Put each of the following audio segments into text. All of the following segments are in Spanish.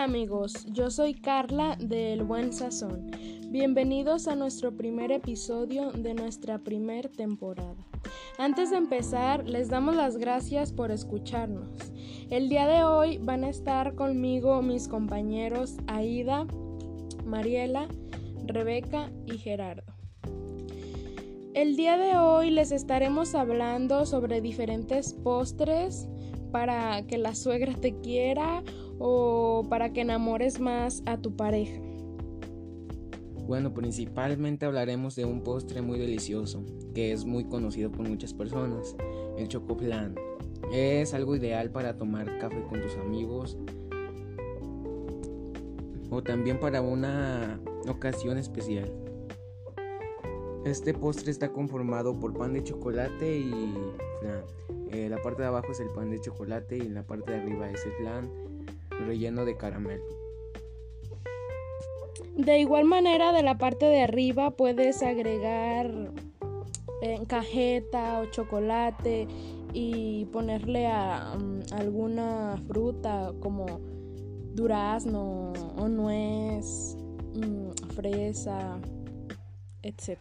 Hola amigos, yo soy Carla del Buen Sazón. Bienvenidos a nuestro primer episodio de nuestra primer temporada. Antes de empezar, les damos las gracias por escucharnos. El día de hoy van a estar conmigo mis compañeros Aida, Mariela, Rebeca y Gerardo. El día de hoy les estaremos hablando sobre diferentes postres para que la suegra te quiera o para que enamores más a tu pareja. Bueno, principalmente hablaremos de un postre muy delicioso, que es muy conocido por muchas personas, el chocoplan. Es algo ideal para tomar café con tus amigos o también para una ocasión especial. Este postre está conformado por pan de chocolate y flan. Eh, la parte de abajo es el pan de chocolate y en la parte de arriba es el flan relleno de caramelo. De igual manera, de la parte de arriba puedes agregar eh, cajeta o chocolate y ponerle a mm, alguna fruta como durazno o nuez, mm, fresa, etc.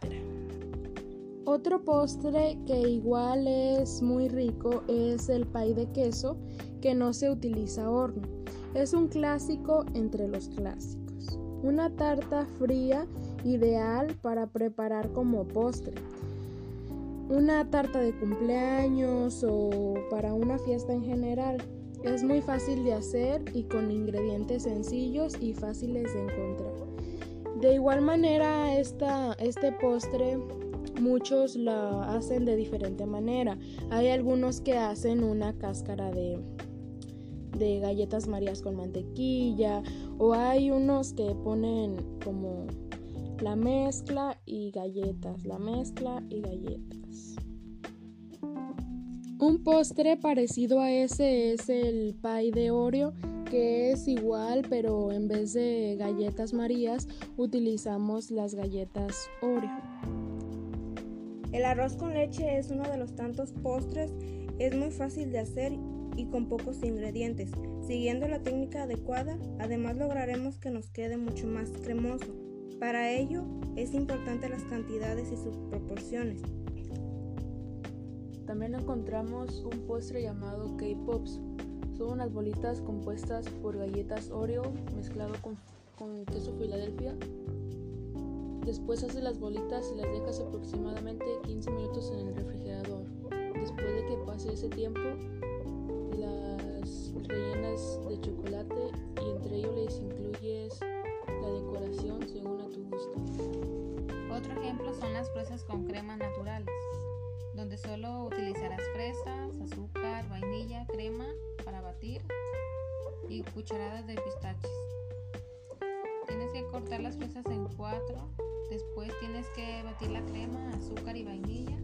Otro postre que igual es muy rico es el pay de queso que no se utiliza horno. Es un clásico entre los clásicos. Una tarta fría ideal para preparar como postre. Una tarta de cumpleaños o para una fiesta en general. Es muy fácil de hacer y con ingredientes sencillos y fáciles de encontrar. De igual manera, esta, este postre muchos lo hacen de diferente manera. Hay algunos que hacen una cáscara de, de galletas marías con mantequilla o hay unos que ponen como la mezcla y galletas, la mezcla y galletas. Un postre parecido a ese es el pie de Oreo, que es igual, pero en vez de galletas marías utilizamos las galletas Oreo. El arroz con leche es uno de los tantos postres, es muy fácil de hacer y con pocos ingredientes. Siguiendo la técnica adecuada, además lograremos que nos quede mucho más cremoso. Para ello es importante las cantidades y sus proporciones. También encontramos un postre llamado K-Pops. Son unas bolitas compuestas por galletas Oreo mezclado con, con queso Filadelfia. Después haces las bolitas y las dejas aproximadamente 15 minutos en el refrigerador. Después de que pase ese tiempo, las rellenas de chocolate y entre ellos les incluyes la decoración según a tu gusto. Otro ejemplo son las fresas con crema naturales, donde solo utilizarás fresas, azúcar, vainilla, crema para batir y cucharadas de pistaches. Tienes que cortar las fresas en cuatro, después tienes que batir la crema, azúcar y vainilla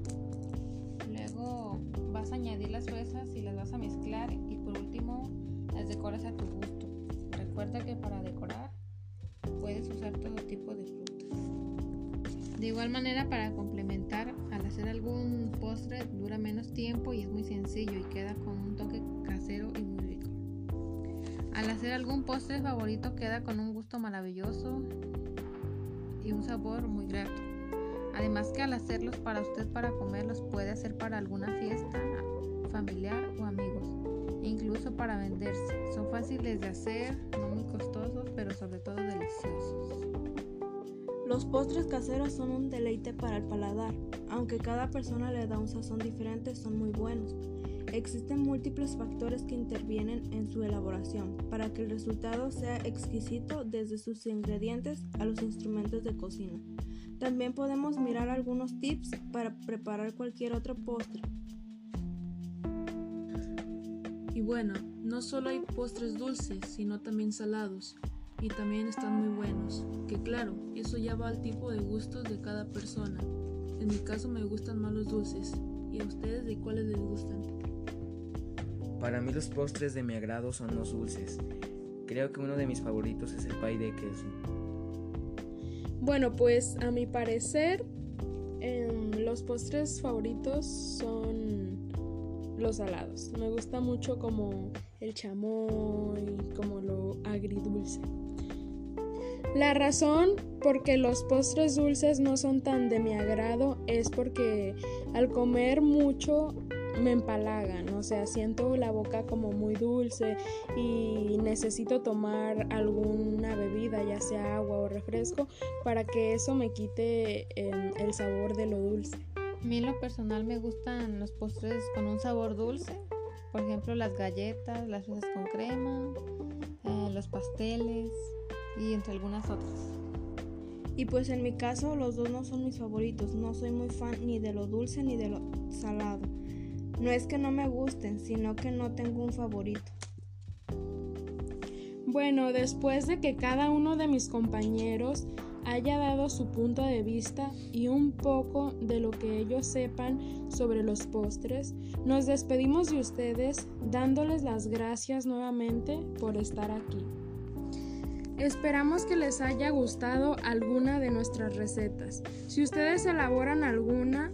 Luego vas a añadir las fresas y las vas a mezclar y por último las decoras a tu gusto. Recuerda que para decorar puedes usar todo tipo de frutas. De igual manera para complementar, al hacer algún postre dura menos tiempo y es muy sencillo y queda con un toque casero y muy rico. Al hacer algún postre favorito queda con un gusto maravilloso y un sabor muy grato. Además que al hacerlos para usted para comer los puede hacer para alguna fiesta familiar o amigos, incluso para venderse. Son fáciles de hacer, no muy costosos, pero sobre todo deliciosos. Los postres caseros son un deleite para el paladar, aunque cada persona le da un sazón diferente, son muy buenos. Existen múltiples factores que intervienen en su elaboración para que el resultado sea exquisito desde sus ingredientes a los instrumentos de cocina. También podemos mirar algunos tips para preparar cualquier otro postre. Y bueno, no solo hay postres dulces, sino también salados. Y también están muy buenos. Que claro, eso ya va al tipo de gustos de cada persona. En mi caso me gustan más los dulces. ¿Y a ustedes de cuáles les gustan? Para mí los postres de mi agrado son los dulces. Creo que uno de mis favoritos es el pay de queso. Bueno, pues a mi parecer em, los postres favoritos son los salados. Me gusta mucho como el chamoy, como lo agridulce. La razón por que los postres dulces no son tan de mi agrado es porque al comer mucho me empalagan, o sea, siento la boca como muy dulce y necesito tomar alguna bebida, ya sea agua o refresco, para que eso me quite em, el sabor de lo dulce. A mí en lo personal me gustan los postres con un sabor dulce, por ejemplo las galletas, las fresas con crema, eh, los pasteles, y entre algunas otras. Y pues en mi caso los dos no son mis favoritos, no soy muy fan ni de lo dulce ni de lo salado. No es que no me gusten, sino que no tengo un favorito. Bueno, después de que cada uno de mis compañeros haya dado su punto de vista y un poco de lo que ellos sepan sobre los postres, nos despedimos de ustedes dándoles las gracias nuevamente por estar aquí. Esperamos que les haya gustado alguna de nuestras recetas. Si ustedes elaboran alguna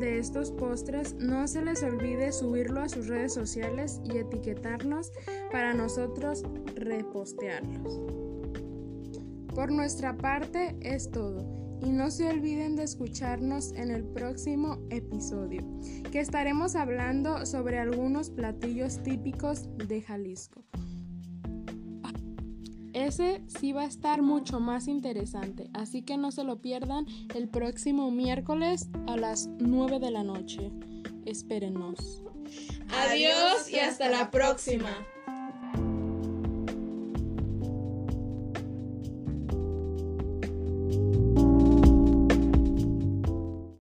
de estos postres, no se les olvide subirlo a sus redes sociales y etiquetarnos para nosotros repostearlos. Por nuestra parte es todo y no se olviden de escucharnos en el próximo episodio, que estaremos hablando sobre algunos platillos típicos de Jalisco. Ese sí va a estar mucho más interesante, así que no se lo pierdan el próximo miércoles a las 9 de la noche. Espérenos. Adiós y hasta la próxima.